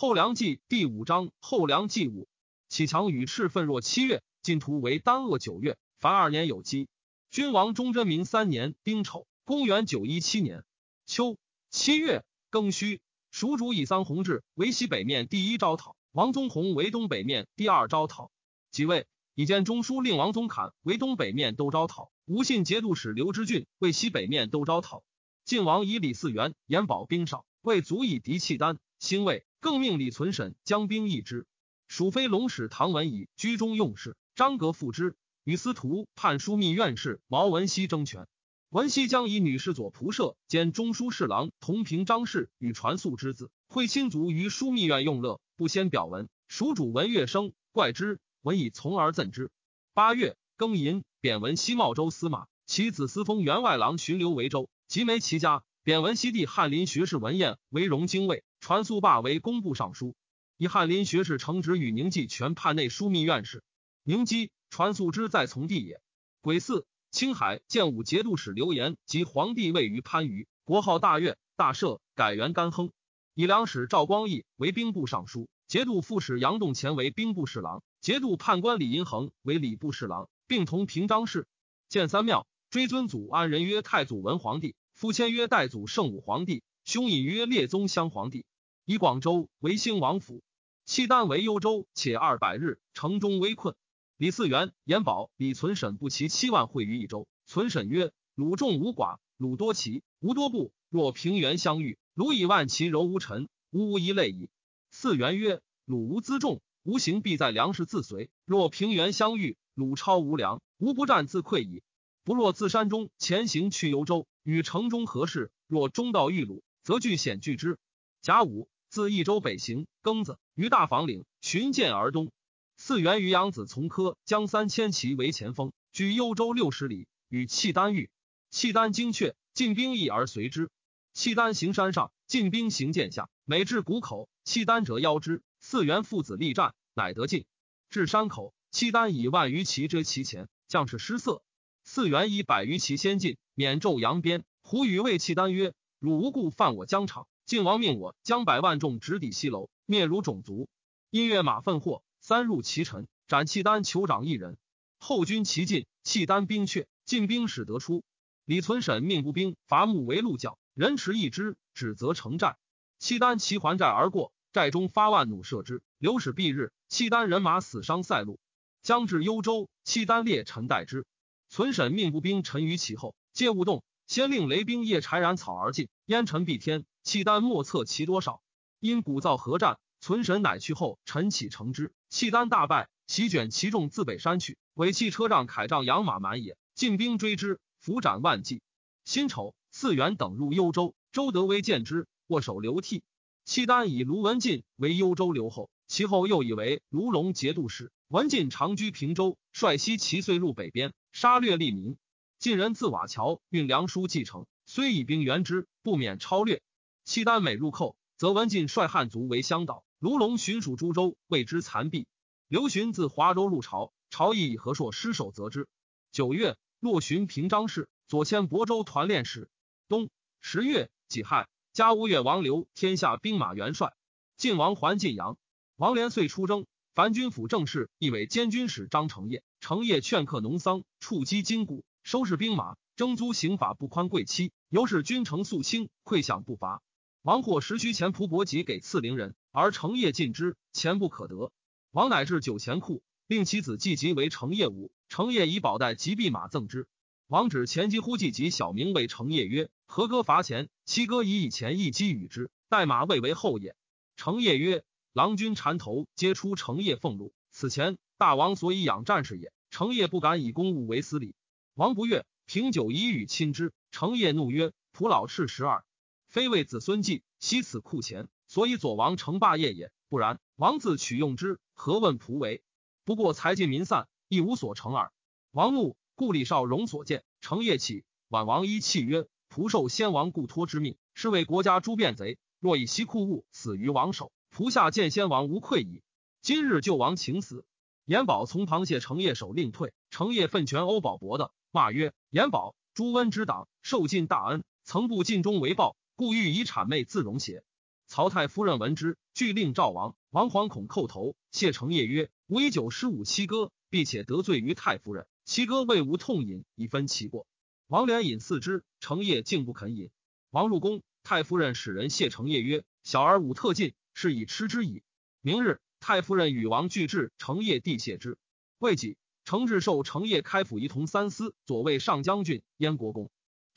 后梁纪第五章后梁纪五，启强与赤奋若七月，晋图为丹鄂九月，凡二年有基。君王忠贞明三年丁丑，公元九一七年秋七月庚戌，蜀主以桑弘志为西北面第一招讨，王宗弘为东北面第二招讨。即位，以见中书令王宗侃为东北面都招讨，吴信节度使刘知俊为西北面都招讨。晋王以李嗣源、延保兵少，未足以敌契丹，兴魏，更命李存审将兵易之。蜀飞龙使唐文以居中用事，张格复之。与司徒判枢密院事毛文熙争权，文熙将以女侍左仆射兼中书侍郎同平张氏与传素之子，会亲族于枢密院用乐，不先表文。蜀主文乐生怪之，文以从而赠之。八月庚寅，贬文熙茂州司马，其子司封员外郎巡留维州，即没其家。贬文熙弟翰林学士文彦为荣京尉，传素霸为工部尚书，以翰林学士承旨与宁济全判内枢密院事。宁基。传素之在从弟也。癸巳，青海建武节度使刘延及皇帝位于番禺，国号大悦，大赦，改元干亨。以两使赵光义为兵部尚书，节度副使杨栋乾为兵部侍郎，节度判官李银衡为礼部侍郎，并同平章事。建三庙，追尊祖安人曰太祖文皇帝，父谦曰代祖圣武皇帝，兄隐曰列宗襄皇帝。以广州为兴王府，契丹为幽州，且二百日，城中危困。李嗣源、延保、李存审不齐七万会于一州。存审曰：“鲁众无寡，鲁多齐，无多部。若平原相遇，鲁以万骑柔无臣，吾无一类矣。”嗣源曰：“鲁无辎重，吾行必在粮食自随。若平原相遇，鲁超无粮，吾不战自溃矣。不若自山中前行去幽州，与城中何事？若中道遇鲁，则据险拒之。”甲午，自益州北行，庚子，于大房岭寻剑而东。四元于养子从科将三千骑为前锋，居幽州六十里，与契丹遇。契丹精确，进兵役而随之。契丹行山上，进兵行剑下，每至谷口，契丹者邀之。四元父子力战，乃得进。至山口，契丹以万余骑遮其前，将士失色。四元以百余骑先进，免纣扬鞭。胡语谓契丹曰：“汝无故犯我疆场，晋王命我将百万众直抵西楼，灭汝种族。因越马奋祸。”三入其城，斩契丹酋长一人。后军齐进，契丹兵却，进兵使得出。李存审命步兵伐木为鹿角，人持一支，指责城寨。契丹齐还寨而过，寨中发万弩射之，流矢蔽日。契丹人马死伤塞路。将至幽州，契丹列陈待之。存审命步兵陈于其后，皆勿动。先令雷兵夜柴燃草而进，烟尘蔽天。契丹莫测其多少。因鼓噪合战。存神乃去后，陈启成之，契丹大败，席卷其众自北山去。尾弃车仗铠仗养马满也，进兵追之，伏斩万计。辛丑，嗣源等入幽州，周德威见之，握手流涕。契丹以卢文进为幽州留后，其后又以为卢龙节度使。文进长居平州，率西齐遂入北边，杀掠利民。晋人自瓦桥运粮书继承，虽以兵援之，不免超略。契丹每入寇，则文进率汉族为乡导。卢龙巡属诸州，谓之残壁。刘询自华州入朝，朝议以何硕失守则之。九月，洛巡平章事，左迁亳州团练使。冬十月己亥，加吴越王刘天下兵马元帅。晋王还晋阳，王连遂出征。樊军府正事，亦为监军使张承业。承业劝客农桑，触击筋骨，收拾兵马，征租刑法不宽贵戚，由是君臣肃清，馈饷不乏。王获时须钱仆伯吉给赐陵人。而成业尽之，钱不可得。王乃至酒钱库，令其子季吉为成业武。成业以宝带及弼马赠之。王指前吉呼季吉小名为成业曰：“何歌伐钱？七哥以以钱一击与之，待马未为后也。”成业曰：“郎君缠头皆出成业俸禄，此前大王所以养战士也。成业不敢以公务为私礼。”王不悦，平酒以与亲之。成业怒曰：“仆老赤十二，非为子孙计，惜此库钱。”所以左王成霸业也，不然王自取用之，何问仆为？不过财尽民散，亦无所成耳。王怒，故李少荣所见，成业起。晚王依契曰：“仆受先王故托之命，是为国家诛变贼。若以西库物死于王手，仆下见先王无愧矣。今日救王请死。”延保从旁谢成业手令退，成业奋拳欧保伯的，骂曰：“延保，朱温之党，受尽大恩，曾不尽忠为报，故欲以谄媚自容邪？”曹太夫人闻之，俱令赵王。王惶恐叩头，谢成业曰：“吾以酒失吾妻歌，必且得罪于太夫人。七歌未无痛饮，以分其过。”王连饮四之，成业竟不肯饮。王入宫，太夫人使人谢成业曰：“小儿武特进，是以吃之矣。”明日，太夫人与王俱至，成业地谢之。未几，程志受成业开府仪同三司，左卫上将军，燕国公。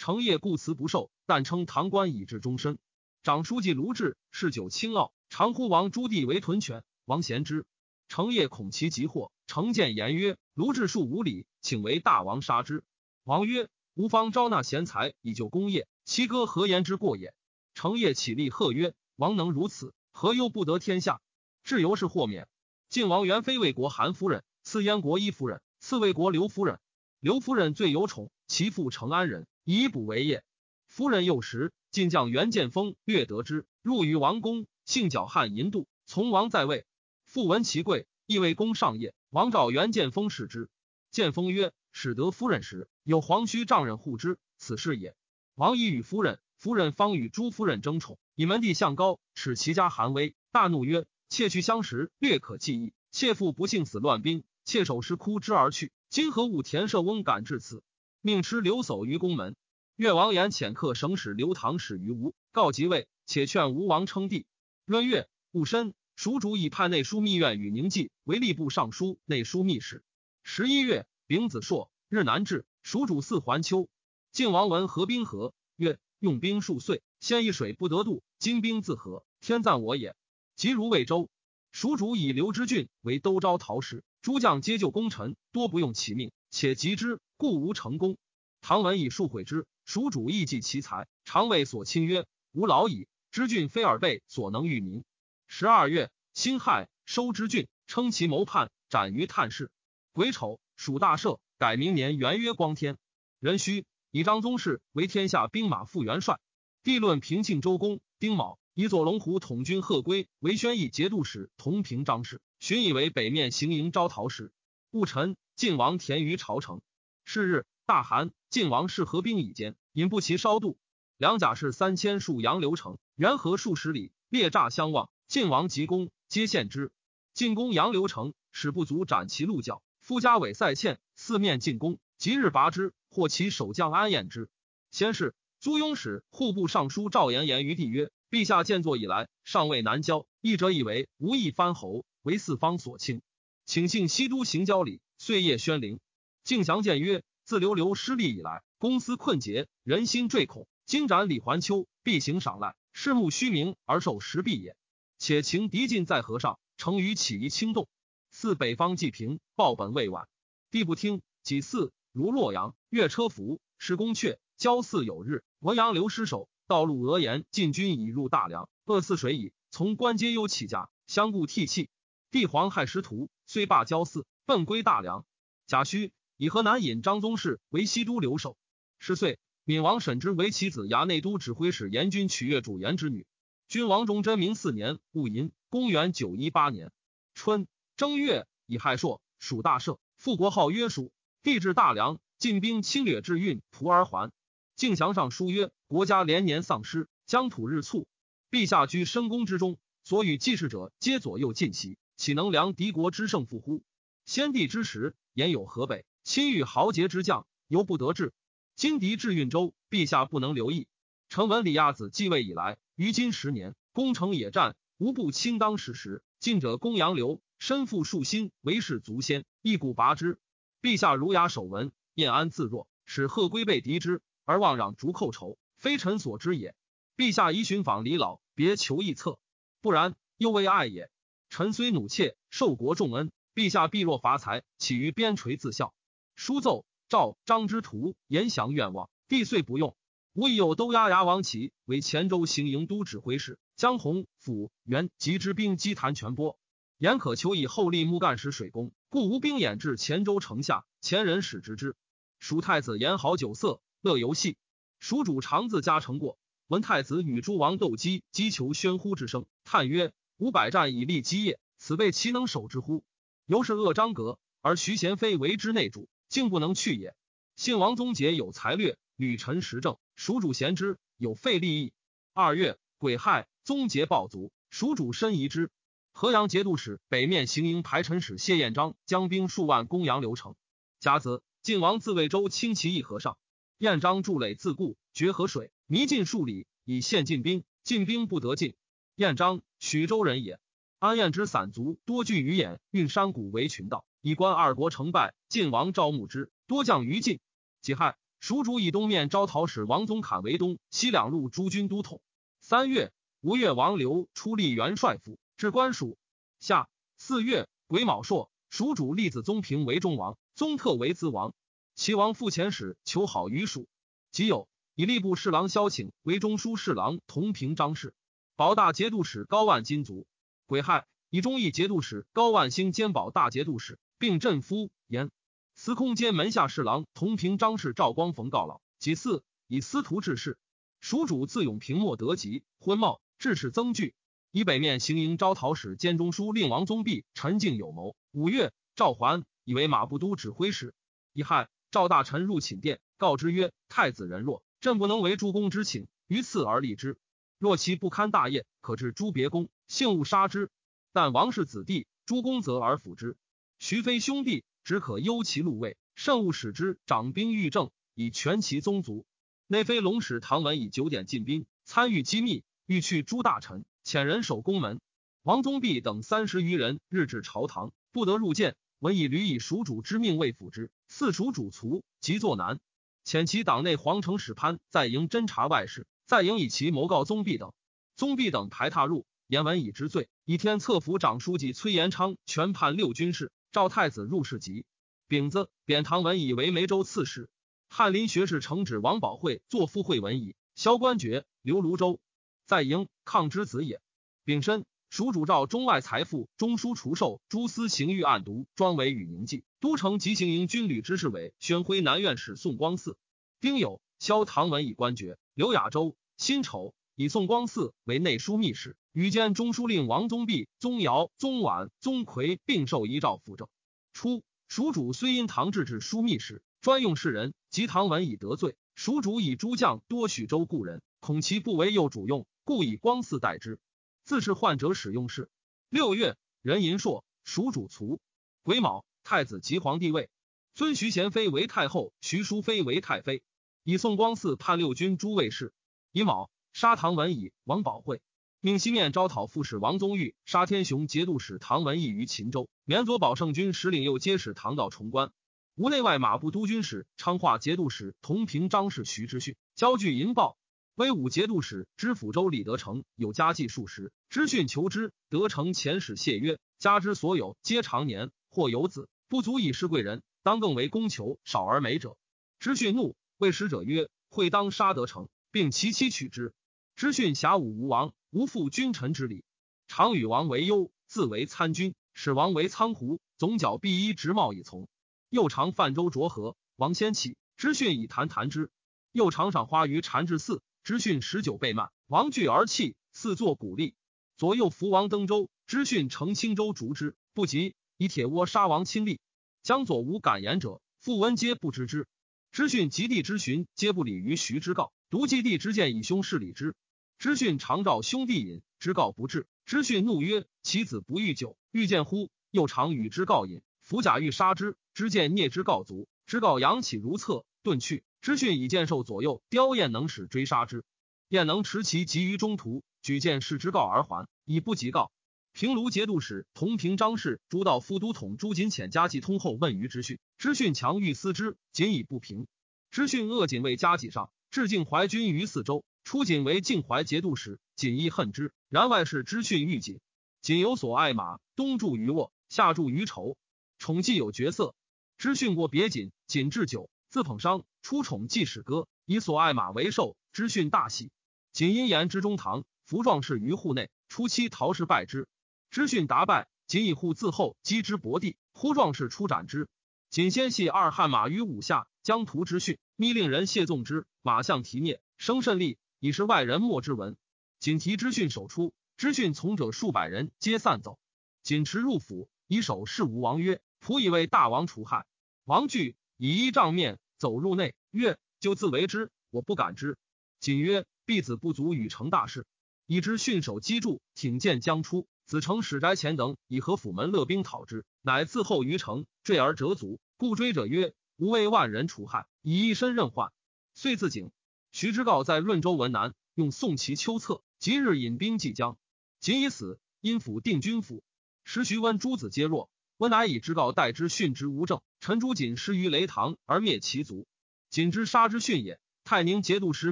成业故辞不受，但称唐官以至终身。长书记卢志嗜酒轻傲，常呼王朱棣为屯犬。王贤之，成业恐其急祸，成谏言曰：“卢志数无礼，请为大王杀之。”王曰：“吾方招纳贤才以救功业，其歌何言之过也？”成业起立贺曰：“王能如此，何忧不得天下？”至由是豁免。晋王元妃魏国韩夫人，赐燕国一夫人，赐魏国刘夫人。刘夫人最有宠，其父成安人，以补为业。夫人幼时。晋将袁建锋略得之，入于王宫，性狡悍淫妒，从王在位。复闻其贵，亦为公上业。王召袁建锋视之，建锋曰：“使得夫人时，有黄须丈人护之，此事也。”王以与夫人，夫人方与朱夫人争宠，以门第相高，使其家寒微，大怒曰：“妾去相识，略可记忆。妾父不幸死乱兵，妾手失哭之而去。今何物田舍翁敢至此？命吃留守于宫门。”越王言遣客省使刘唐使于吴，告即位，且劝吴王称帝。闰月戊申，蜀主以派内书密院与宁纪为吏部尚书、内书密使。十一月丙子朔，日南至，蜀主四环丘。晋王闻合兵合，曰：“用兵数岁，先一水不得渡，今兵自合，天赞我也。”即如魏州，蜀主以刘知俊为都招讨使，诸将皆救功臣，多不用其命，且急之，故无成功。唐文以数毁之。蜀主亦计其才，常为所亲曰：“吾老矣，知郡非尔辈所能御民。”十二月，辛亥，收之郡，称其谋叛，斩于探视。癸丑，蜀大赦，改明年元曰光天。壬戌，以张宗室为天下兵马副元帅。帝论平庆周公丁卯，以左龙虎统军贺归为宣义节度使，同平张氏，寻以为北面行营招讨使。戊辰，晋王田于朝城。是日。大寒，晋王室合兵以坚，引不齐稍度。两甲士三千戍杨流城，元河数十里，列栅相望。晋王急攻，皆陷之。进攻杨流城，使不足斩其鹿角。夫家伟塞堑，四面进攻，即日拔之，获其守将安彦之。先是，租庸使户部尚书赵延言于帝曰：“陛下建作以来，尚未南郊，一者以为无意藩侯，为四方所轻，请信西都行交礼，岁夜宣灵。”敬祥谏曰。自刘刘失利以来，公私困竭，人心坠恐。今斩李环丘，必行赏赖，视目虚名而受实弊也。且情敌尽在河上，成于起疑轻动。四北方既平，报本未晚。帝不听。己巳，如洛阳，越车服，失宫阙，交祀有日。文阳刘失守，道路俄言晋军已入大梁，恶似水矣。从关皆忧起家，相顾涕泣。帝皇害师徒，虽罢交祀，奔归大梁。贾诩。以河南尹张宗室为西都留守。十岁，闵王审之为其子衙内都指挥使严君取悦主言之女。君王忠贞明四年戊寅，公元九一八年春正月，以亥朔，属大赦。复国号曰蜀。帝至大梁，进兵侵略至运蒲而还。敬祥上书曰：国家连年丧失，疆土日促。陛下居深宫之中，所与继事者皆左右近袭，岂能量敌国之胜负乎？先帝之时，言有河北。亲遇豪杰之将，犹不得志。今敌至运州，陛下不能留意。臣闻李亚子继位以来，于今十年，攻城野战，无不亲当矢石。近者公杨刘，身负数心，为士足先，一鼓拔之。陛下儒雅守文，晏安自若，使贺归被敌之，而妄攘逐寇仇，非臣所知也。陛下宜寻访李老，别求异策，不然又为爱也。臣虽怒切，受国重恩，陛下必若伐财，起于边陲自效。书奏赵张之徒言降愿望，帝遂不用。吾已有都押牙王齐为黔州行营都指挥使，江洪府元及之兵击谭全波。言可求以后立木干使水攻，故无兵掩至黔州城下。前人使之之。蜀太子言好酒色，乐游戏。蜀主常自家成过，闻太子与诸王斗鸡，击球喧呼之声，叹曰：“吾百战以立基业，此辈其能守之乎？”由是恶张阁，而徐贤妃为之内主。竟不能去也。信王宗杰有才略，屡陈时政，蜀主贤之，有废立义。二月，癸亥，宗杰暴卒，蜀主申遗之。河阳节度使、北面行营排陈使谢彦章将兵数万攻阳刘城。甲子，晋王自魏州轻骑议和上。彦章筑垒自固，决河水，弥进数里，以陷进兵。进兵不得进。彦章，徐州人也。安彦之散卒多聚于兖，运山谷为群盗，以观二国成败。晋王赵牧之，多将于晋。己亥，蜀主以东面招讨使王宗侃为东西两路诸军都统。三月，吴越王刘出立元帅府，至官署。夏四月，癸卯朔，蜀主立子宗平为中王，宗特为资王。齐王复遣使求好于蜀。己酉，以吏部侍郎萧请为中书侍郎同平章事。保大节度使高万金卒。癸亥，以忠义节度使高万兴兼保大节度使，并镇夫言司空兼门下侍郎同平章事赵光逢告老。己巳，以司徒致仕。蜀主自永平末得吉，昏茂，致仕增聚。以北面行营招讨使兼中书令王宗弼、陈敬有谋。五月，赵桓以为马步都指挥使。乙亥，赵大臣入寝殿，告之曰：“太子人弱，朕不能为诸公之请，于次而立之。若其不堪大业，可至诸别宫，幸勿杀之。但王氏子弟，诸公则而辅之。徐妃兄弟，只可忧其禄位，慎勿使之掌兵御政，以全其宗族。”内妃龙使唐文以九点进兵，参与机密，欲去诸大臣，遣人守宫门。王宗弼等三十余人日至朝堂，不得入见。文以屡以蜀主之命为辅之，四蜀主卒，即作难。遣其党内皇城使潘在营侦察外事，在营以其谋告宗弼等。宗弼等排踏入，言文以之罪，以天策府长书记崔延昌全判六军事，赵太子入侍疾。丙子，贬唐文以为梅州刺史。翰林学士承旨王宝会作副会文矣。萧官爵刘泸州，在营抗之子也。丙申，蜀主赵中外财富中书除授诸司刑狱案牍专为与宁记都城急行营军旅之事委宣徽南院使宋光嗣。丁酉，萧唐文以官爵刘雅州。辛丑，以宋光嗣为内书密使，与兼中书令王宗弼、宗尧、宗婉、宗奎并受遗诏辅政。初，蜀主虽因唐制置枢密使。专用士人，及唐文以得罪，蜀主以诸将多许州故人，恐其不为右主用，故以光嗣代之。自是患者使用事。六月，壬寅朔，蜀主卒。癸卯，太子即皇帝位，尊徐贤妃为太后，徐淑妃为太妃。以宋光嗣判六军诸卫士。乙卯，杀唐文以、王宝会。命西面招讨副使王宗玉、杀天雄节度使唐文义于秦州，免左保圣军使领右接使唐道重关。吴内外马步都军使、昌化节度使同平章事徐之训交据银报。威武节度使知府州李德成有家计数十，知训求之，德成遣使谢曰：“家之所有，皆长年，或有子，不足以事贵人，当更为公求少而美者。”知训怒，谓使者曰：“会当杀德成，并其妻取之。”知训侠武吴王，无负君臣之礼，常与王为忧，自为参军，使王为仓胡，总角毕衣直帽以从。又常泛舟浊河，王先起，知训以谈谈之。又常赏花于禅智寺，知训十九倍慢，王惧而泣，四作鼓励。左右扶王登舟，知训乘轻舟逐之，不及，以铁窝杀王亲历。将左无敢言者，复闻皆不知之。知训及弟之询，皆不理于徐之告，独及弟之见以兄事礼之。知训常召兄弟饮，之告不至。知训怒曰：“其子不欲酒，欲见乎？”又常与之告饮。伏甲欲杀之，知见聂之告卒，知告扬起如厕，遁去。知训以剑兽左右，雕雁能使追杀之，雁能持其急于中途，举剑视之告而还，以不及告。平卢节度使同平张氏诸道副都统朱瑾遣家计通后问于知训，知训强欲思之，仅以不平。知训恶锦为家计上，致敬怀军于四周，出锦为晋怀节度使，锦亦恨之。然外事知训欲锦，锦有所爱马，东住于卧，下住于筹。宠既有角色，知训过别锦，锦置酒，自捧觞，出宠既使歌，以所爱马为寿。知训大喜，锦因言之中堂，服壮士于户内。初期陶氏败之，知训答败，锦以护自后击之薄地，呼壮士出斩之。锦先系二汉马于五下，将屠之训，密令人谢纵之，马相提灭，生甚利，以是外人莫之闻。锦提知训首出，知训从者数百人皆散走。锦持入府，以手示吴王曰。仆以为大王除害，王惧，以衣帐面走入内，曰：“就自为之，我不敢之。”瑾曰：“婢子不足与成大事。”以之训手击筑，挺剑将出。子承史宅前等以和府门勒兵讨之，乃自后于城，坠而折足。故追者曰：“吾为万人除害，以一身任患。”遂自警。徐之诰在润州文南，用宋齐秋策，即日引兵济江。仅已死，因府定军府。时徐温诸子皆弱，温乃以之诰代之训之无政。陈朱瑾失于雷堂而灭其族，瑾之杀之训也。泰宁节度使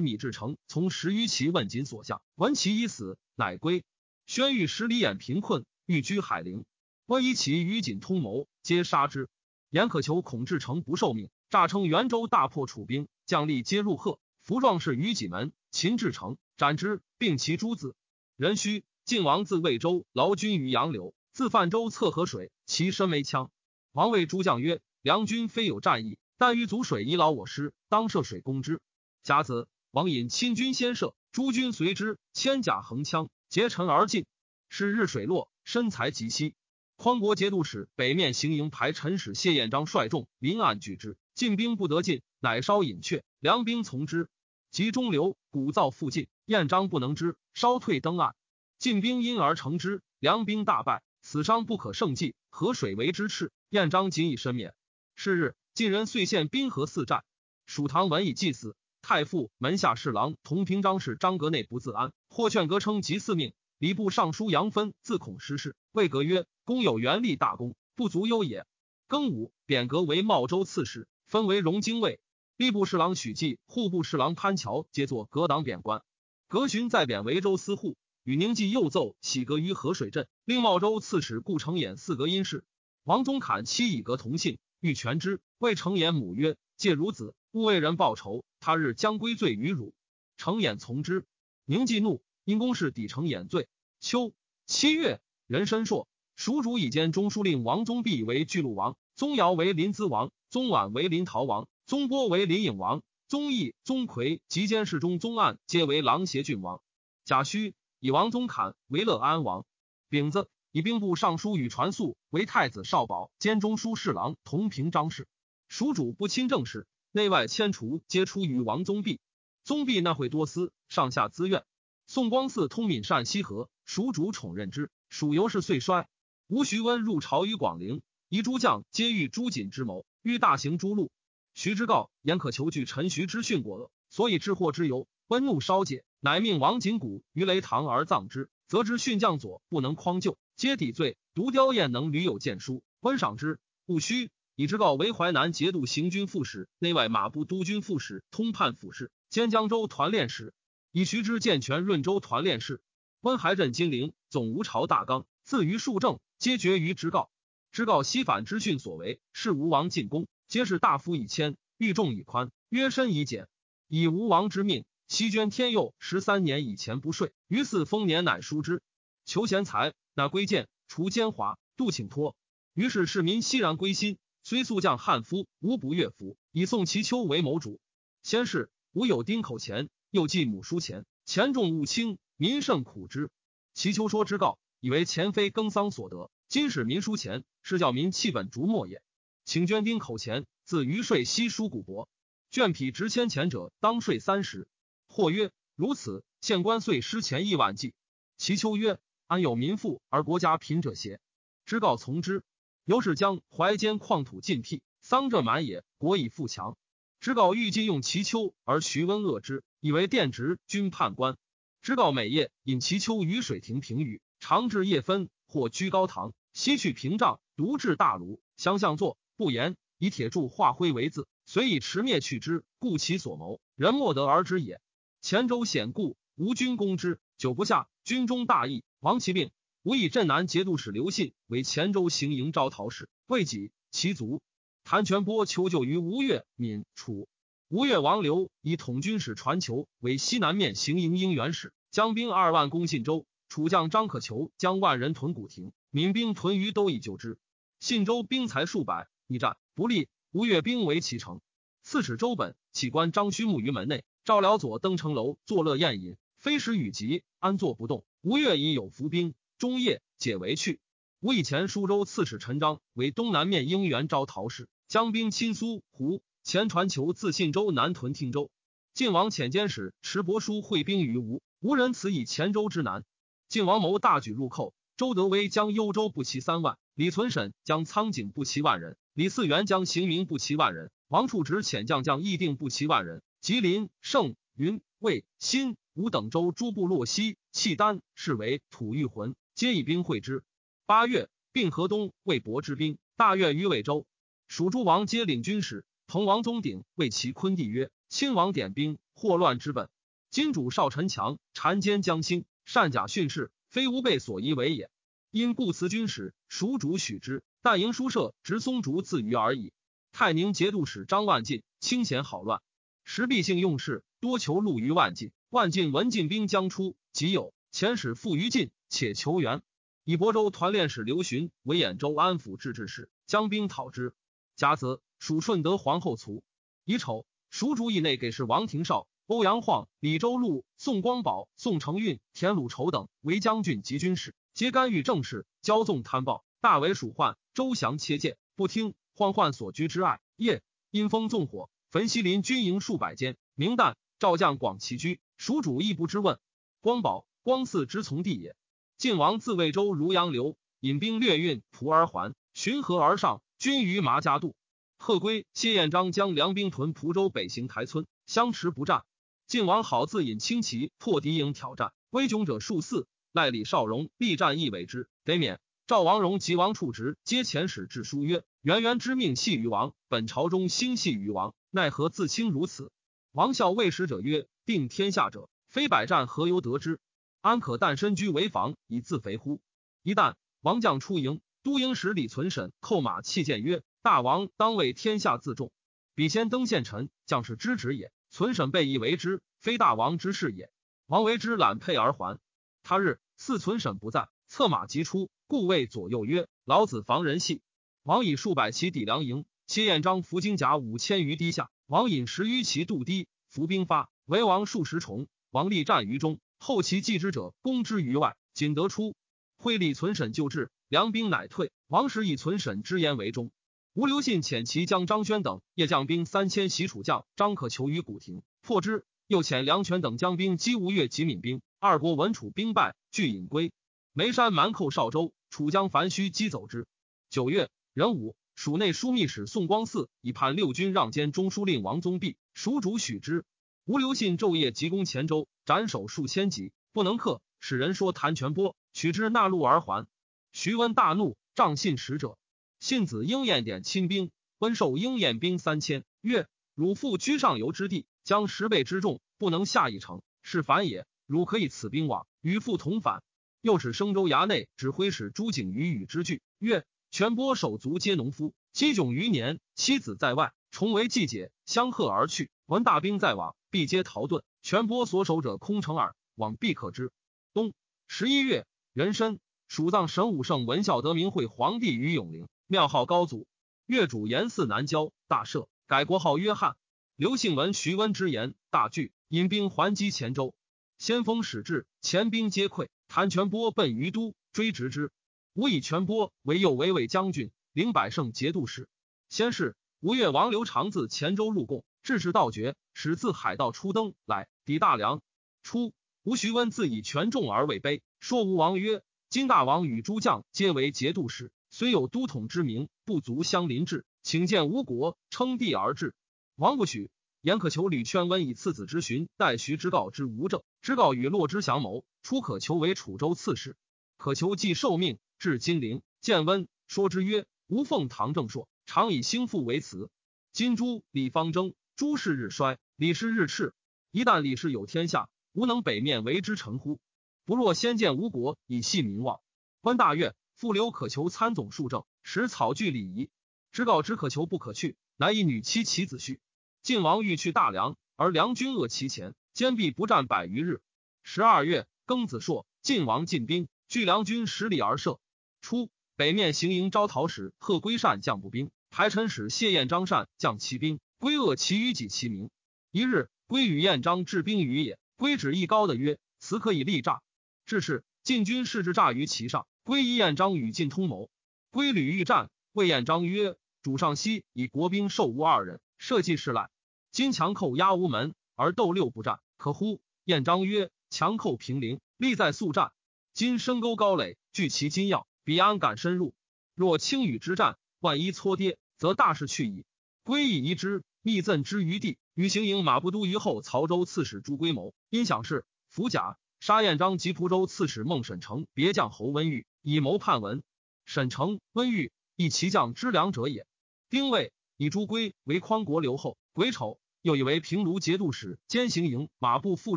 米志成从十余骑问瑾所向，闻其已死，乃归。宣谕十里眼贫困，欲居海陵。温以其与瑾通谋，皆杀之。严可求孔志成不受命，诈称元州大破楚兵，将吏皆入贺，服壮士于己门。秦志成斩之，并其诸子。壬戌。晋王自魏州劳军于杨柳，自泛舟测河水，其身为枪。王谓诸将曰：“梁军非有战意，但欲阻水以劳我师，当涉水攻之。”甲子，王引亲军先射，诸军随之，千甲横枪，结尘而进。是日水落，身材极稀。匡国节度使北面行营排陈使谢彦章率众临岸拒之，进兵不得进，乃稍隐却，梁兵从之。及中流，鼓噪复进，彦章不能之，稍退登岸。晋兵因而成之，梁兵大败，死伤不可胜计。河水为之赤，彦章仅以身免。是日，晋人遂献兵河四寨。蜀唐闻以祭祀，太傅门下侍郎同平章事张阁内不自安，或劝阁称及四命。礼部尚书杨芬自恐失事，谓阁曰：“公有元立大功，不足忧也。”庚午，贬阁为茂州刺史，分为荣京尉。吏部侍郎许继、户部侍郎潘乔皆作阁党贬官。阁询再贬维州司户。与宁纪又奏喜革于河水镇，令茂州刺史顾承衍四阁因事。王宗侃妻以革同姓，欲全之。谓承衍母曰：“借孺子，勿为人报仇。他日将归罪于汝。”承衍从之。宁纪怒，因公事抵承衍罪。秋七月，人申朔，蜀主以兼中书令王宗弼为巨鹿王，宗尧为临淄王，宗婉为临洮王，宗波为林颖王，宗义、宗魁及监事中宗案皆为琅邪郡王。贾诩。以王宗侃为乐安王，丙子以兵部尚书与传肃为太子少保兼中书侍郎同平章事。蜀主不亲政事，内外迁除皆出于王宗弼。宗弼那会多思，上下资怨。宋光嗣通敏善西河，蜀主宠任之，蜀由是遂衰。吴徐温入朝于广陵，夷诸将皆欲朱瑾之谋，欲大行诸路。徐之告言可求据陈徐之训过恶，所以致祸之由。温怒稍解。乃命王景谷于雷堂而葬之，则知训将佐不能匡救，皆抵罪。独刁彦能屡有谏书，温赏之。戊戌，以之告为淮南节度行军副使、内外马步都军副使、通判府事、兼江州团练使。以徐之健全润州团练事。温还镇金陵，总吴朝大纲，自于数政，皆决于之告。之告西反之训所为，是吴王进宫，皆是大夫以谦，欲众以宽，约身以简，以吴王之命。西捐天佑十三年以前不税，于四丰年乃书之。求贤才，乃归谏，除奸猾，度请托。于是市民熙然归心。虽速将汉夫，无不乐服，以宋其丘为谋主。先是，吾有丁口钱，又继母书钱，钱重物轻，民甚苦之。其丘说之告，以为钱非耕桑所得，今使民书钱，是教民弃本逐末也。请捐丁口钱，自余税悉输古帛。卷匹值千钱者，当税三十。或曰：“如此，县官遂失钱亿万计。”其丘曰：“安有民富而国家贫者邪？”知告从之。由是将淮间矿土尽辟，桑柘满也，国以富强。知告欲尽用其丘，而徐温恶之，以为殿直军判官。知告每夜引其丘于水亭平语，常至夜分，或居高堂，西去屏障，独至大炉，相向坐，不言，以铁柱化灰为字，遂以持灭去之，故其所谋，人莫得而知也。前州险固，吴军攻之，久不下，军中大疫，亡其病。吴以镇南节度使刘信为前州行营招讨使，未己其卒。谭全波求救于吴越、闽、楚。吴越王刘以统军使传求为西南面行营应援使，将兵二万攻信州。楚将张可求将万人屯古亭，闽兵屯于都以救之。信州兵才数百，一战不利，吴越兵围其城。刺史周本起官张须木于门内。赵辽左登城楼作乐宴饮，非时雨急，安坐不动。吴越已有伏兵，中夜解围去。吴以前舒州刺史陈章为东南面应元招讨使，将兵侵苏胡。前传求自信州南屯汀州。晋王遣监使持帛书会兵于吴，吴人此以黔州之南。晋王谋大举入寇，周德威将幽州不齐三万，李存审将苍井不齐万人，李嗣源将行名不齐万人，王处直遣将将议定不齐万人。吉林、盛、云、魏、新、吴等州诸部落西契丹是为吐谷浑，皆以兵会之。八月，并河东魏博之兵，大悦于魏州。蜀诸王皆领军使。彭王宗鼎为其昆弟曰：“亲王点兵，祸乱之本。金主少陈强谗奸将兴，善假训士，非吾辈所宜为也。因故辞军使，蜀主许之。但营书舍直松竹自娱而已。泰宁节度使张万进清闲好乱。”时必性用事，多求禄于万进。万进闻进兵将出，即有遣使赴于晋，且求援。以亳州团练使刘询为兖州安抚制置使，将兵讨之。甲子，蜀顺德皇后卒。乙丑，蜀主以内给事王廷绍、欧阳晃、李周禄、宋光宝、宋承运、田鲁筹等为将军及军事，皆干预政事，骄纵贪暴，大为蜀患。周祥切谏，不听。宦宦所居之爱，夜阴风纵火。焚西林军营数百间，明旦赵将广齐居，蜀主亦不知问。光宝、光嗣之从弟也。晋王自魏州如杨流，引兵略运蒲而还，循河而上，军于麻家渡。贺归、谢彦章将粮兵屯蒲州北行台村，相持不战。晋王好自引轻骑破敌营挑战，威窘者数四。赖李少荣力战亦为之，得免。赵王荣及王处直皆遣使致书曰：“元元之命系于王，本朝中兴系于王。”奈何自轻如此？王孝谓使者曰：“定天下者，非百战何由得之？安可但身居为防以自肥乎？”一旦王将出营，都营使李存审扣马弃剑曰：“大王当为天下自重，彼先登县臣，将士之职也。存审备以为之，非大王之事也。王为之揽佩而还。他日四存审不在，策马即出，故谓左右曰：‘老子防人系。’王以数百骑抵梁营。”谢彦章伏金甲五千余堤下，王引十余骑渡堤，伏兵发，为王数十重。王立战于中，后其继之者攻之于外，仅得出。会立存审救治，梁兵乃退。王时以存审之言为忠。吴留信遣其将张宣等夜将兵三千袭楚将张可求于古亭，破之。又遣梁权等将兵击吴越及闽兵。二国闻楚兵败，俱引归。眉山蛮寇邵州，楚将樊须击走之。九月壬午。蜀内枢密使宋光嗣以叛六军让兼中书令王宗弼，蜀主许之。吴留信昼夜急攻黔州，斩首数千级，不能克。使人说谭全波，取之纳禄而还。徐温大怒，杖信使者。信子应验点亲兵，温受应验兵三千，曰：“汝父居上游之地，将十倍之众，不能下一城，是反也。汝可以此兵往，与父同返。”又使生州衙内指挥使朱景于与之俱，曰。全波手足皆农夫，积窘余年，妻子在外，重为季节，相贺而去。闻大兵在往，必皆逃遁。全波所守者空城耳，往必可知。冬十一月，壬申，蜀藏神武圣文孝德明会皇帝于永陵，庙号高祖。越主延嗣南郊，大赦，改国号约翰。刘姓闻徐温之言，大惧，引兵还击黔州。先锋使至，前兵皆溃。谭全波奔于都，追直之。吴以全波为右卫卫将军，领百胜节度使。先是，吴越王刘长自黔州入贡，致使道绝，使自海盗出登来抵大梁。初，吴徐温自以权重而位卑，说吴王曰：“今大王与诸将皆为节度使，虽有都统之名，不足相邻治，请见吴国，称帝而治。”王不许。言可求吕劝温以次子之询待徐之告之吴政，之告与洛之降谋，初可求为楚州刺史，可求既受命。至金陵，见温，说之曰：“吾奉唐正朔，常以兴复为辞。今诸李方征，诸氏日衰，李氏日炽。一旦李氏有天下，吾能北面为之臣乎？不若先见吴国，以系民望。”温大悦，复留可求参总数政，使草具礼仪。知告之可求不可去，乃以女妻其子婿。晋王欲去大梁，而梁军扼其前，坚壁不战百余日。十二月庚子朔，晋王进兵，据梁军十里而射。初，北面行营招讨使贺归善将步兵，排陈使谢彦章善将骑兵，归恶其余己其名。一日，归与彦章置兵于野，归指一高的曰：“此可以立诈。”至是，晋军士之诈于其上。归依彦章与晋通谋，归吕欲战，谓彦章曰：“主上西以国兵受吾二人，社稷事赖。今强寇压无门，而斗六不战，可乎？”彦章曰：“强寇平陵，利在速战。今深沟高垒，据其金要，彼安敢深入？若轻羽之战，万一挫跌，则大事去矣。归义遗之，密赠之于地，与行营马步都虞后曹州刺史朱归谋，因想事，伏甲。杀彦章及蒲州刺史孟沈成别将侯温玉，以谋叛文。沈成、温玉亦其将之良者也。丁未，以朱圭为匡国留后。癸丑，又以为平卢节度使兼行营马步副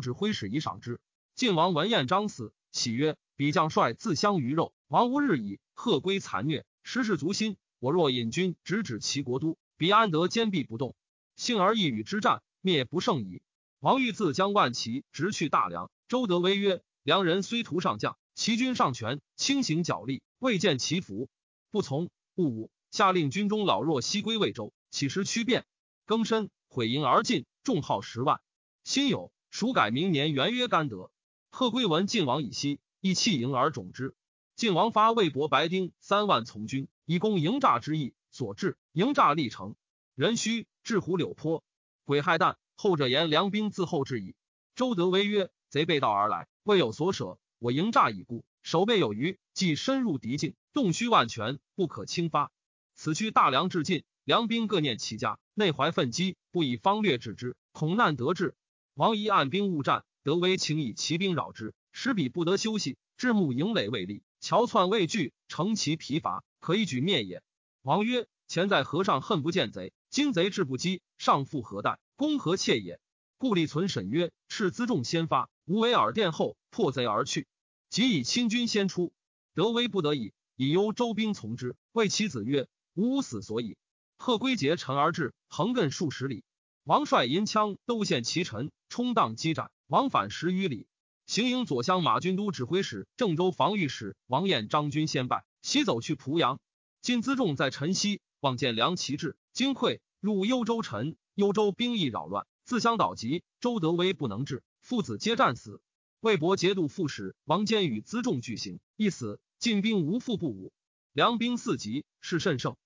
指挥使以赏之。晋王闻彦章死，喜曰。彼将帅自相鱼肉，王无日矣。贺归残虐，时士足心。我若引军直指其国都，彼安得坚壁不动？幸而一羽之战，灭不胜矣。王欲自将万骑直去大梁。周德威曰：“梁人虽图上将，其军上权，轻行脚力，未见其福，不从。戊午，下令军中老弱悉归魏州，起时屈变，更申，毁营而进，众号十万。辛酉，蜀改明年元曰甘德。贺归闻晋王已息。”亦弃营而种之。晋王发魏博白丁三万从军，以攻营诈之意。所至，营诈立成。人须至虎柳坡，癸亥旦，后者言梁兵自后至矣。周德威曰：“贼背道而来，未有所舍。我营诈已固，守备有余，既深入敌境，动虚万全，不可轻发。此去大梁至尽，梁兵各念其家，内怀愤激，不以方略治之，恐难得志。王仪按兵误战，德威请以骑兵扰之。”使彼不得休息，至暮营垒未立，桥窜未惧，乘其疲乏，可以举灭也。王曰：前在河上恨不见贼，今贼志不击，上复何待？攻何切也？故立存审曰：斥辎重先发，无为尔殿后，破贼而去。即以亲军先出，德威不得已，以忧周兵从之。谓其子曰：吾死所以。贺归结陈而至，横亘数十里。王帅银枪都陷其臣，冲荡激战，往返十余里。行营左厢马军都指挥使、郑州防御使王彦张军先败，西走去濮阳。今辎重在陈西，望见梁旗帜，惊溃入幽州城。幽州兵役扰乱，自相倒急。周德威不能治，父子皆战死。魏博节度副使王坚与辎重俱行，一死。晋兵无复不武，梁兵四级，是甚盛。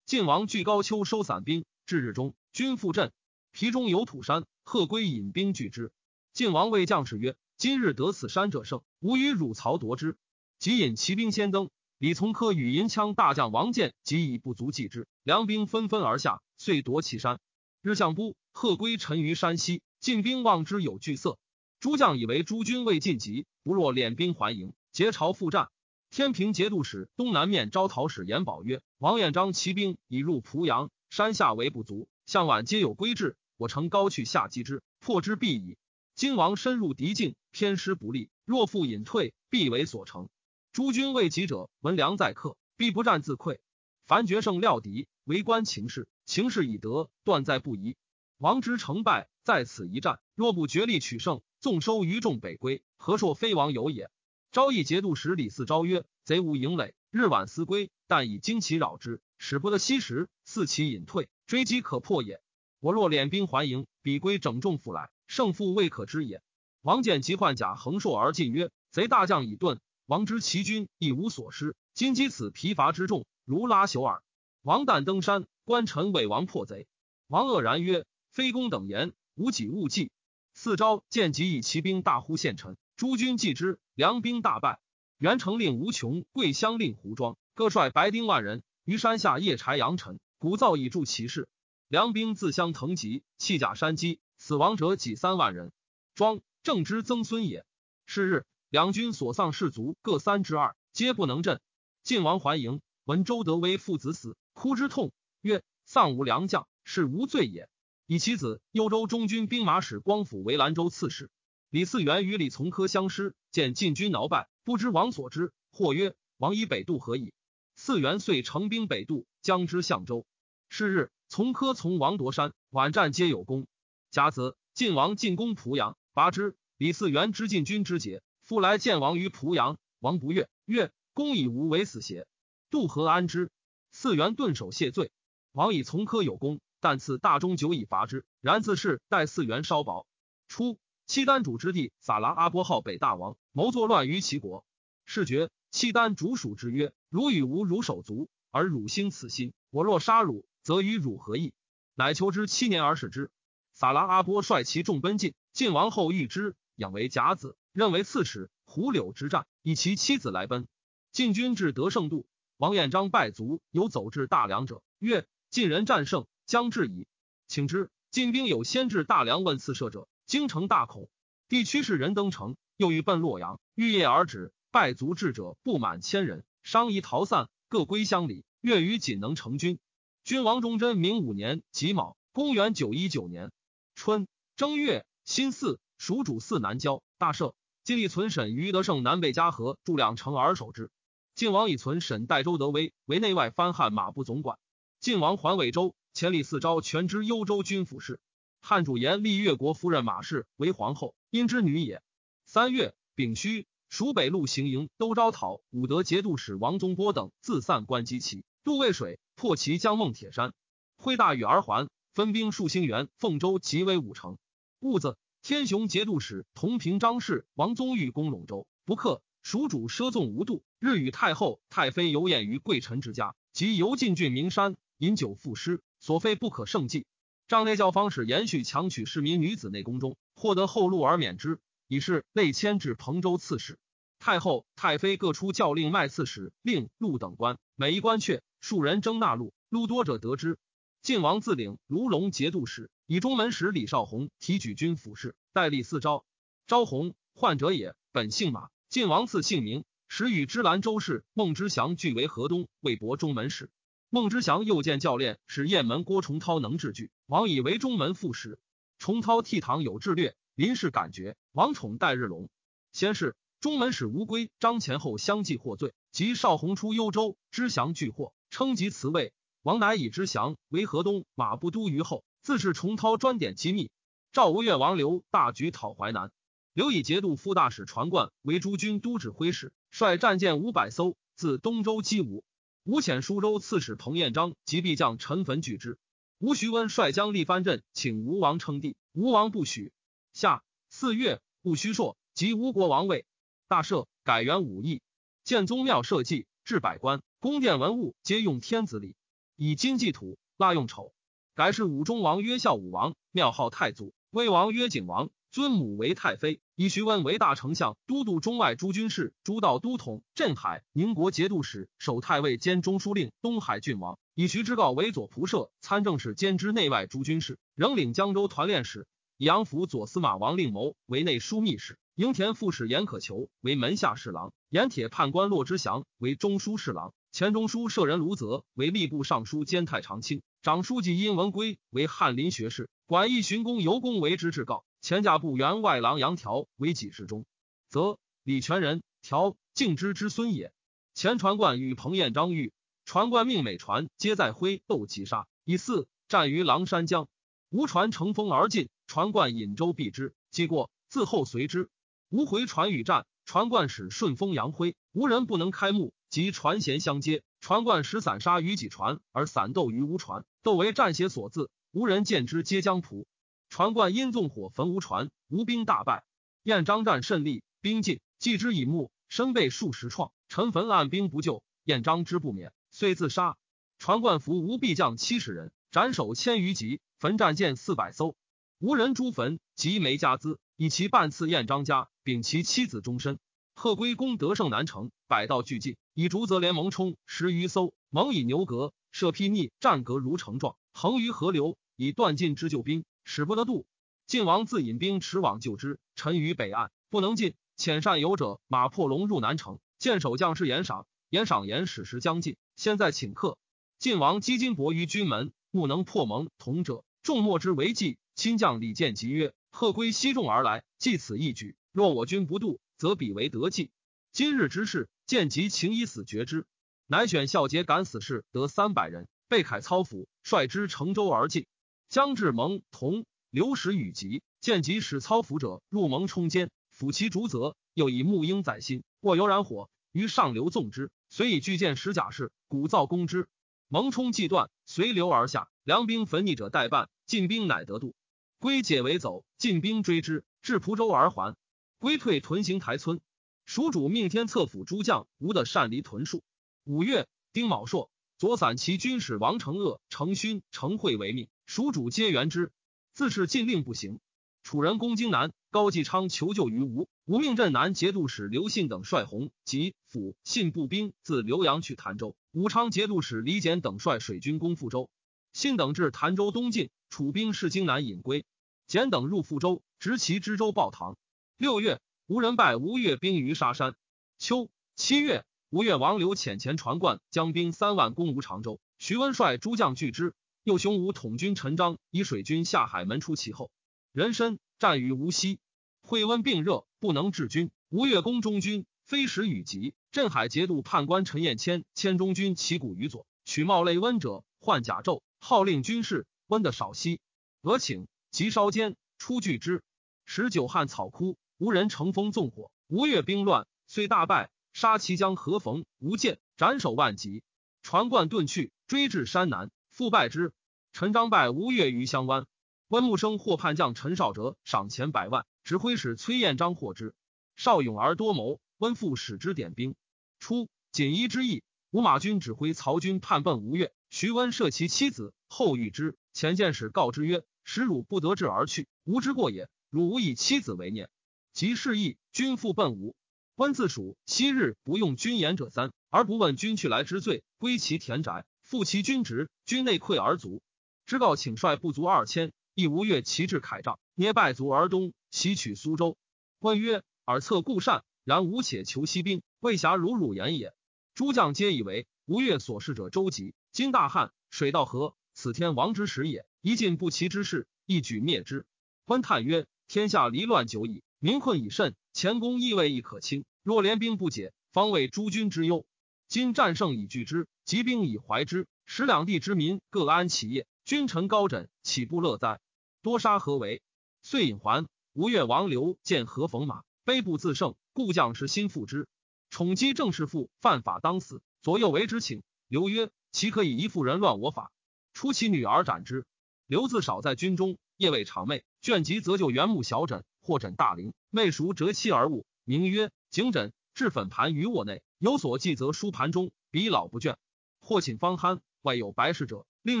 晋王据高丘收散兵，至日中，军复阵。皮中有土山，贺归引兵拒之。晋王谓将士曰。今日得此山者胜，吾与汝曹夺之。即引骑兵先登。李从珂与银枪大将王建即以不足继之，梁兵纷纷而下，遂夺其山。日向都贺归沉于山西，晋兵望之有惧色。诸将以为诸军未尽急，不若敛兵还营，结巢复战。天平节度使东南面招讨使严宝曰：“王彦章骑兵已入濮阳，山下为不足，向晚皆有归至。我乘高去下击之，破之必矣。今王深入敌境。”偏师不利，若复隐退，必为所成。诸军未及者，闻粮在客，必不战自溃。凡决胜料敌，为观情势，情势已得，断在不疑。王之成败在此一战，若不决力取胜，纵收余众北归，何硕非王有也？昭义节度使李嗣昭曰：贼无营垒，日晚思归，但以旌旗扰之，使不得息时，四其隐退，追击可破也。我若敛兵还营，彼归整众复来，胜负未可知也。王翦即换甲横槊而进，曰：“贼大将已遁，王之其军亦无所失。今击此疲乏之众，如拉朽耳。”王旦登山，观臣伪王破贼。王愕然曰：“非公等言，无己勿计。”四昭见即以骑兵大呼献臣，诸军既之，梁兵大败。元成令吴琼、桂乡令胡庄各率白丁万人于山下夜柴扬尘，鼓噪以助其势。梁兵自相腾集，弃甲山击，死亡者几三万人。庄。正之曾孙也。是日，两军所丧士卒各三之二，皆不能振。晋王还营，闻周德威父子死，哭之痛，曰：“丧无良将，是无罪也。”以其子幽州中军兵马使光辅为兰州刺史。李嗣源与李从珂相师，见晋军挠败，不知王所之，或曰：“王以北渡何矣？”嗣源遂乘兵北渡，将之相州。是日，从珂从王夺山，晚战皆有功。甲子，晋王进攻濮阳。拔之，李嗣源知晋军之节，复来见王于濮阳。王不悦，曰：“公以吾为死邪？渡河安之？”嗣源顿首谢罪。王以从科有功，但赐大中酒以伐之。然自是待嗣源稍薄。初，契丹主之弟撒拉阿波号北大王，谋作乱于齐国。是觉契丹主属之曰：“汝与吾汝手足，而汝兴此心。我若杀汝，则与汝何异？”乃求之七年而使之。撒拉阿波率其众奔晋。晋王后遇之，养为甲子，任为刺史。胡柳之战，以其妻子来奔。晋军至得胜渡，王彦章败卒，有走至大梁者，曰：“晋人战胜，将至矣。”请之。晋兵有先至大梁问刺射者，京城大恐。地区士人登城，又欲奔洛阳，欲夜而止。败卒至者不满千人，商议逃散，各归乡里。月余仅能成军。君王忠贞明五年己卯，公元九一九年春正月辛巳，蜀主祀南郊，大赦。晋立存审于德胜南北嘉禾筑两城而守之。晋王以存审代周德威为内外藩汉马部总管。晋王还魏州，前立四昭全知幽州军府事。汉主言立越国夫人马氏为皇后，因之女也。三月丙戌。蜀北路行营都招讨武德节度使王宗波等自散关击齐，渡渭水，破齐将孟铁山，挥大雨而还。分兵数兴元、凤州即为武城。戊子，天雄节度使同平张氏王宗玉攻陇州，不克。蜀主奢纵无度，日与太后、太妃游宴于贵臣之家，及游进郡名山，饮酒赋诗，所非不可胜计。帐内教方使延续强取市民女子内宫中，获得后路而免之。以是内迁至彭州刺史，太后、太妃各出教令卖刺史，令禄等官，每一官阙数人争纳禄，禄多者得之。晋王自领卢龙节度使，以中门使李少红提举军府事，代理四昭。昭红，患者也，本姓马。晋王赐姓名，时与芝兰州事孟之祥俱为河东魏博中门使。孟之祥又见教练使雁门郭崇涛能治剧，王以为中门副使。崇涛倜傥有智略。临事感觉，王宠戴日龙。先是，中门使吴归、张前后相继获罪，及少洪出幽州，知祥俱获，称及辞位。王乃以知祥为河东马步都虞候，自是重涛专点机密。赵吴越王刘大举讨淮南，刘以节度副大使传贯为诸军都指挥使，率战舰五百艘，自东周击吴。吴遣舒州刺史彭彦章及必将陈坟拒之。吴徐温率将立藩镇，请吴王称帝，吴王不许。夏四月，戊戌朔，即吴国王位，大赦，改元武义。建宗庙社稷，置百官，宫殿文物皆用天子礼，以金祭土，蜡用丑。改是武中王曰孝武王，庙号太祖；威王曰景王，尊母为太妃。以徐温为大丞相，都督中外诸军事，诸道都统，镇海宁国节度使，守太尉兼中书令，东海郡王。以徐之告为左仆射，参政事，兼之内外诸军事，仍领江州团练使。以杨府左司马王令谋为内枢密使，营田副使严可求为门下侍郎，盐铁判官骆之祥为中书侍郎，前中书舍人卢泽为吏部尚书兼太常卿，长书记殷文圭为翰林学士，管义巡公尤公为之至告，前驾部员外郎杨条为己事中，则李全仁条敬之之孙也。前传冠与彭彦章遇，传冠命每船皆在挥斗击杀，以四战于狼山江，吴船乘风而进。传冠引舟避之，既过，自后随之。吴回船与战，传冠使顺风扬挥，无人不能开目。及船舷相接，传冠使散沙于己船，而散斗于吴船，斗为战邪所自。无人见之，皆将仆。传冠因纵火焚无船，吴兵大败。燕章战甚利，兵尽，继之以木，身被数十创，陈坟按兵不救。燕章之不免，遂自杀。传冠服吴必将七十人，斩首千余级，焚战舰四百艘。无人诛坟，及没家资，以其半次燕张家，秉其妻子终身。贺归公得胜南城，百道俱进，以竹泽联盟冲十余艘，蒙以牛革设披逆，战革如城状，横于河流，以断尽之救兵，使不得渡。晋王自引兵驰往救之，沉于北岸，不能进。遣善游者马破龙入南城，见守将士言赏，言赏言使时将近，现在请客。晋王积金帛于军门，不能破盟同者，众莫之为计。亲将李建吉曰：“贺归西众而来，继此一举，若我军不渡，则彼为得计。今日之事，建吉情以死决之。乃选孝节敢死士得三百人，备铠操斧，率之乘舟而进。将至蒙同，流矢与急，建吉使操斧者入蒙冲间，抚其竹泽，又以木鹰载心，过油燃火，于上流纵之，遂以巨剑使甲士，鼓噪攻之。蒙冲既断，随流而下，梁兵焚逆者待办，进兵乃得渡。”归解围走，进兵追之，至蒲州而还。归退屯行台村。蜀主命天策府诸将无的擅离屯戍。五月丁卯朔，左散骑军使王承鄂、程勋、程惠为命，蜀主皆援之。自是禁令不行。楚人攻荆南，高继昌求救于吴，吴命镇南节度使刘信等率洪及府信步兵自浏阳去潭州。武昌节度使李简等率水军攻富州。信等至潭州东进，楚兵势京南引归。简等入富州，执其知州报唐。六月，吴人败吴越兵于沙山。秋七月，吴越王刘遣前传贯将兵三万攻吴常州。徐温率诸将拒之。右雄武统军陈章以水军下海门出其后，人参战于无锡。会温病热，不能治军。吴越攻中军，非时雨急。镇海节度判官陈彦谦迁中军旗鼓于左，取冒类温者，换甲胄，号令军士。温的少息，俄请急烧坚，出拒之。十九汉草枯，无人乘风纵火。吴越兵乱，虽大败，杀其将何逢、吴建，斩首万级。传贯遁去，追至山南。复败之，陈章败吴越于襄湾。温穆生获叛将陈少哲赏钱百万，指挥使崔彦章获之。少勇而多谋，温复使之点兵。初，锦衣之役，吴马军指挥曹军叛奔吴越，徐温射其妻子，后遇之。前见使告之曰：“使汝不得志而去，吾之过也。汝无以妻子为念。”及是役，军复奔吴。温自属昔日不用君言者三，而不问君去来之罪，归其田宅。复其军职，军内溃而卒。知告请率不足二千，亦吴越旗帜铠仗，捏败卒而东，袭取苏州。问曰：“尔策固善，然吾且求息兵，未暇如汝言也。”诸将皆以为吴越所事者周急。今大旱，水道河，此天王之时也。一进不齐之事，一举灭之。温叹曰：“天下离乱久矣，民困已甚，前功亦未亦可轻。若联兵不解，方为诸军之忧。今战胜以拒之。”疾兵以怀之，使两地之民各安其业。君臣高枕，岂不乐哉？多杀何为？遂引还。吴越王刘见何逢马，悲不自胜，故将士心附之。宠姬正是父，犯法当死。左右为之请。刘曰：岂可以一妇人乱我法？出其女儿斩之。刘自少在军中，夜未长寐，倦疾则就原木小枕，或枕大铃。寐熟折妻而误，名曰颈枕。置粉盘于卧内，有所记则书盘中，彼老不倦。或寝方酣，外有白事者，令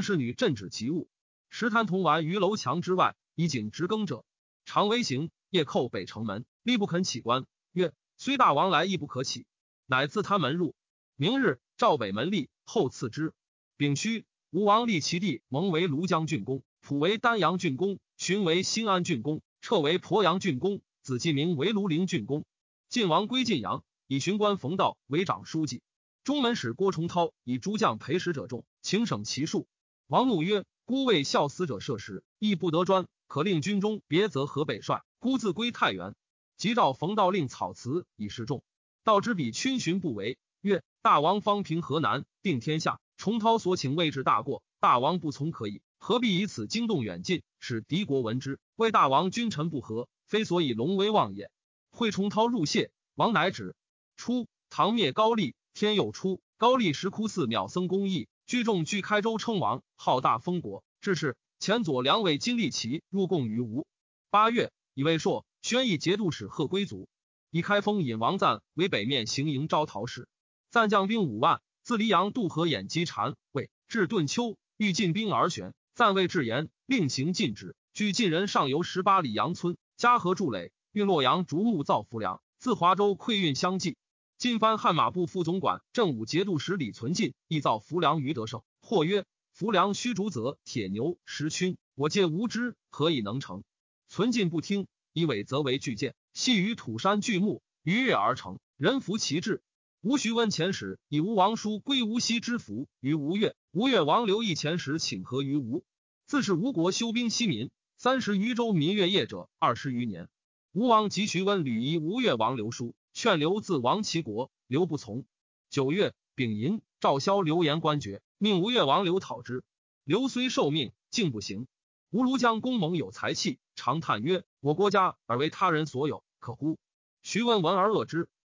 侍女镇止其物。石滩同玩于楼墙之外，以景直更者，常为行。夜叩北城门，力不肯起关。曰：虽大王来，亦不可起。乃自他门入。明日召北门立，后赐之。丙戌，吴王立其弟蒙为庐江郡公，普为丹阳郡公，荀为新安郡公，彻为鄱阳郡公，子季明为庐陵郡公。晋王归晋阳，以巡官冯道为长书记。中门使郭崇韬以诸将陪使者众，请省其数。王怒曰：“孤为孝死者设食，亦不得专，可令军中别则河北帅。孤自归太原。”即召冯道令草辞以示众。道之比群询不为，曰：“大王方平河南，定天下。崇韬所请位置大过，大王不从可以，何必以此惊动远近，使敌国闻之？为大王君臣不和，非所以龙威望也。”会崇韬入谢，王乃止。初，唐灭高丽。天又出，高丽石窟寺渺僧公义，聚众据开州称王，号大封国。至是，前左两位金立旗入贡于吴。八月，以魏硕宣义节度使贺归族，以开封引王赞为北面行营招讨使。赞将兵五万，自黎阳渡河掩击禅魏，至顿丘，欲进兵而旋。赞谓至言，令行禁止。据晋人上游十八里阳村，嘉禾筑垒，运洛阳竹木造浮梁，自华州馈运相继。晋藩汉马部副总管、正武节度使李存进亦造浮梁于德胜。或曰：“浮梁须竹则铁牛石群，我借无知，何以能成？”存进不听，以尾则为巨舰，系于土山巨木，逾越而成。人服其志。吴徐温遣使以吴王叔归无锡之福于吴越。吴越王刘义遣使请和于吴。自是吴国修兵息民三十余州民乐业者二十余年。吴王及徐温屡夷吴越王刘叔。劝刘自亡齐国，刘不从。九月，丙寅，赵萧刘言官爵，命吴越王刘讨之。刘虽受命，竟不行。吴庐江公蒙有才气，常叹曰：“我国家而为他人所有，可乎？”徐闻闻而恶之。